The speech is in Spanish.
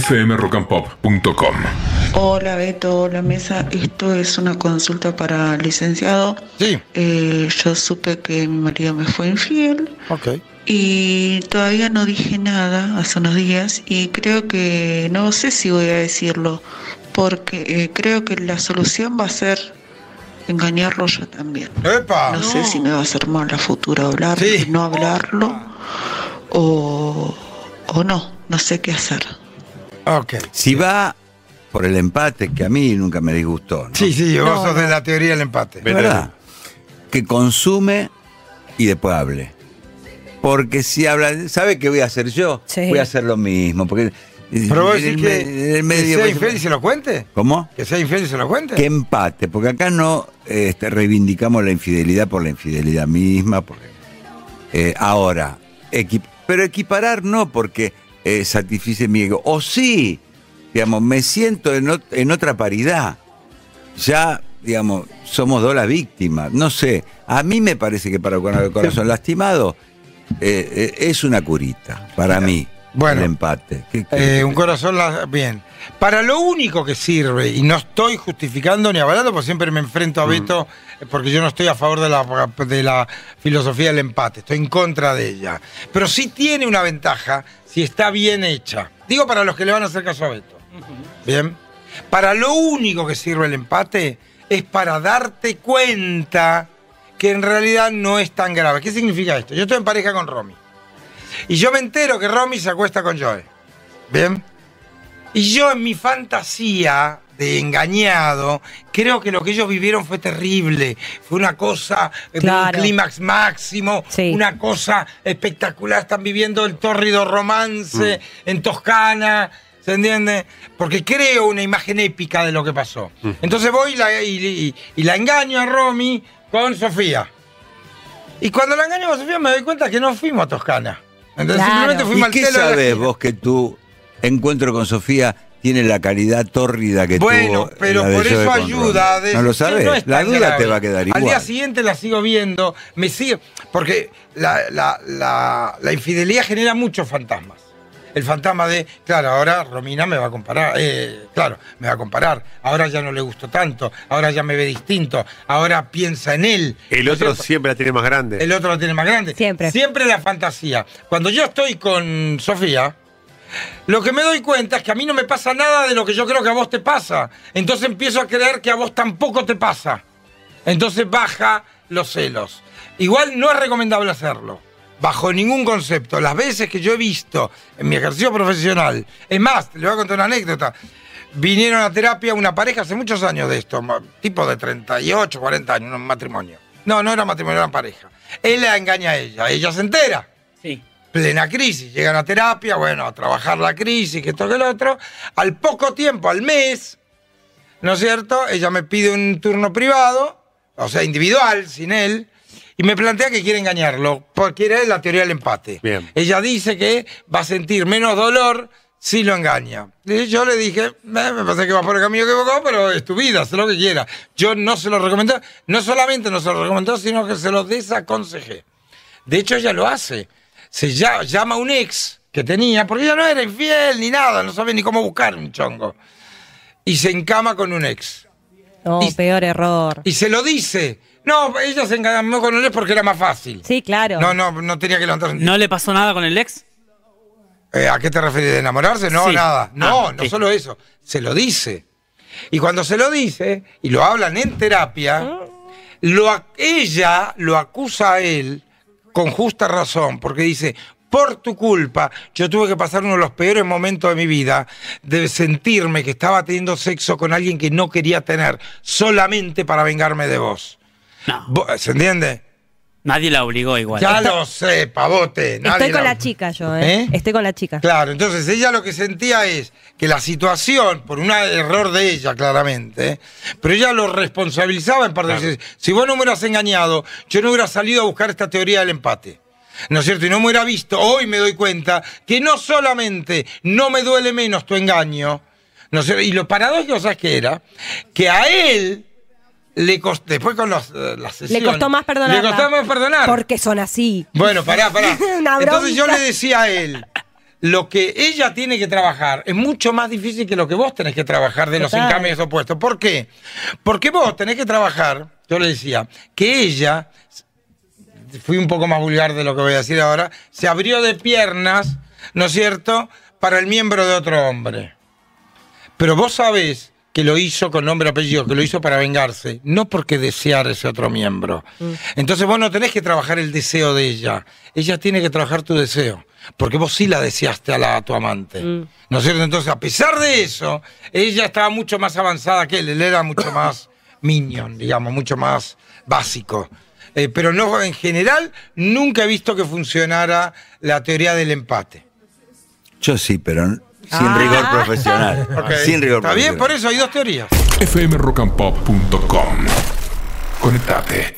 fmrockandpop.com. Hola Beto, hola Mesa. Esto es una consulta para el licenciado. Sí. Eh, yo supe que mi marido me fue infiel Ok. y todavía no dije nada hace unos días y creo que no sé si voy a decirlo porque eh, creo que la solución va a ser engañarlo yo también. ¡Epa! No, sé si me va a hacer mal a futuro hablarlo, Sí. no hablarlo o, o no, no sé qué hacer. Ok. Si va por el empate, que a mí nunca me disgustó, ¿no? Sí, sí, vos No, sos de la teoría del empate. ¿De verdad? Que consume y después hable. Porque si habla, ¿sabe qué voy a hacer yo? Sí. Voy a hacer lo mismo. Porque Pero vos el que, me- en el que sea infiel y se lo cuente. ¿Cómo? Que sea infiel y se lo cuente. Que empate, porque acá no este, reivindicamos la infidelidad por la infidelidad misma. Porque, eh, ahora, equi- pero equiparar no porque eh, satisfice mi ego. O sí, digamos, me siento en, ot- en otra paridad. Ya, digamos, somos dos las víctimas. No sé, a mí me parece que para el corazón lastimado eh, eh, es una curita, para mí, Bueno. el empate. ¿Qué- qué- Eh, un corazón la- bien. Para lo único que sirve, y no estoy justificando ni avalando, porque siempre me enfrento a Beto, eh, porque yo no estoy a favor de la, de la filosofía del empate, estoy en contra de ella. Pero sí tiene una ventaja si está bien hecha. Digo para los que le van a hacer caso a Beto. Bien. Para lo único que sirve el empate es para darte cuenta que en realidad no es tan grave. ¿Qué significa esto? Yo estoy en pareja con Romy. Y yo me entero que Romy se acuesta con Joe. ¿Bien? Y yo en mi fantasía de engañado, creo que lo que ellos vivieron fue terrible. Fue una cosa, eh, Claro. un clímax máximo, Sí. una cosa espectacular. Están viviendo el tórrido romance en Toscana. ¿Se entiende? Porque creo una imagen épica de lo que pasó. Entonces voy y la, y- y- y la engaño a Romy con Sofía. Y cuando la engaño con Sofía me doy cuenta que no fuimos a Toscana. Entonces Claro. simplemente ¿Y fuimos al qué de sabes vos que tu encuentro con Sofía tiene la calidad tórrida que Bueno, tuvo? pero la de por Joe eso ayuda. A ¿No lo sabes? no la duda grave. te va a quedar igual. Al día siguiente la sigo viendo, me sigue. Porque la, la- la- la infidelidad genera muchos fantasmas. El fantasma de, claro, ahora Romina me va a comparar, eh, claro, me va a comparar, ahora ya no le gustó tanto, ahora ya me ve distinto, ahora piensa en él. El ¿No es otro siempre la tiene más grande. El otro lo tiene más grande. Siempre. Siempre la fantasía. Cuando yo estoy con Sofía, lo que me doy cuenta es que a mí no me pasa nada de lo que yo creo que a vos te pasa. Entonces empiezo a creer que a vos tampoco te pasa. Entonces baja los celos. Igual no es recomendable hacerlo. Bajo ningún concepto. Las veces que yo he visto en mi ejercicio profesional, es más, le voy a contar una anécdota. Vinieron a terapia una pareja hace muchos años de esto, tipo de 38, 40 años, un matrimonio. No, no era matrimonio, era pareja. Él la engaña a ella, ella se entera Sí. plena crisis. Llegan a terapia, bueno, a trabajar la crisis, que esto que lo otro. Al poco tiempo, al mes, ¿no es cierto? Ella me pide un turno privado, o sea, individual, sin él, y me plantea que quiere engañarlo, porque era la teoría del empate. Bien. Ella dice que va a sentir menos dolor si lo engaña. Y yo le dije, "Eh, me parece que vas por el camino equivocado, pero es tu vida, haz lo que quieras. Yo no se lo recomendé, no solamente no se lo recomendó, sino que se lo desaconsejé. De hecho, ella lo hace. Se llama, llama a un ex que tenía, porque ella no era infiel ni nada, no sabe ni cómo buscar un chongo. Y se encama con un ex. No, Y- peor error. Y se lo dice. No, ella se encamó con un ex porque era más fácil. Sí, claro. No, no, no tenía que levantarse. ¿No le pasó nada con el ex? Eh, ¿A qué te refieres? ¿De enamorarse? No, Sí. nada. No, Ah, no sí. solo eso. Se lo dice. Y cuando se lo dice, y lo hablan en terapia, lo, ac- ella lo acusa a él con justa razón, porque dice, por tu culpa, yo tuve que pasar uno de los peores momentos de mi vida, de sentirme que estaba teniendo sexo con alguien que no quería tener, solamente para vengarme de vos. No. ¿Se entiende? Nadie la obligó igual. Ya lo sé, pavote. nadie Estoy con la- la chica yo, ¿eh? ¿Eh? Estoy con la chica. Claro, entonces ella lo que sentía es que la situación, por un error de ella claramente, ¿eh? pero ella lo responsabilizaba en parte. Si vos no me hubieras engañado, yo no hubiera salido a buscar esta teoría del empate. ¿No es cierto? Y no me hubiera visto, hoy me doy cuenta que no solamente no me duele menos tu engaño, ¿no es cierto? y lo paradójico, ¿sabes qué era? Que a él le costó, después con los, eh, las Le costó más perdonar. Le costó más perdonar. Porque son así. Bueno, pará, pará. Entonces yo le decía a él, lo que ella tiene que trabajar es mucho más difícil que lo que vos tenés que trabajar de los encamios opuestos. ¿Por qué? Porque vos tenés que trabajar, yo le decía, que ella, fui un poco más vulgar de lo que voy a decir ahora, se abrió de piernas, ¿no es cierto?, para el miembro de otro hombre. Pero vos sabés que lo hizo con nombre y apellido, que lo hizo para vengarse, no porque desear ese otro miembro. Entonces vos no tenés que trabajar el deseo de ella, ella tiene que trabajar tu deseo, porque vos sí la deseaste a, la, a tu amante. ¿No es cierto? Entonces, a pesar de eso, ella estaba mucho más avanzada que él, él era mucho más minion, digamos, mucho más básico. Eh, pero no, en general, nunca he visto que funcionara la teoría del empate. Yo sí, pero sin Ah. rigor profesional. Sin rigor Está bien, profesional. por eso hay dos teorías. fmrockandpop.com. Conectate.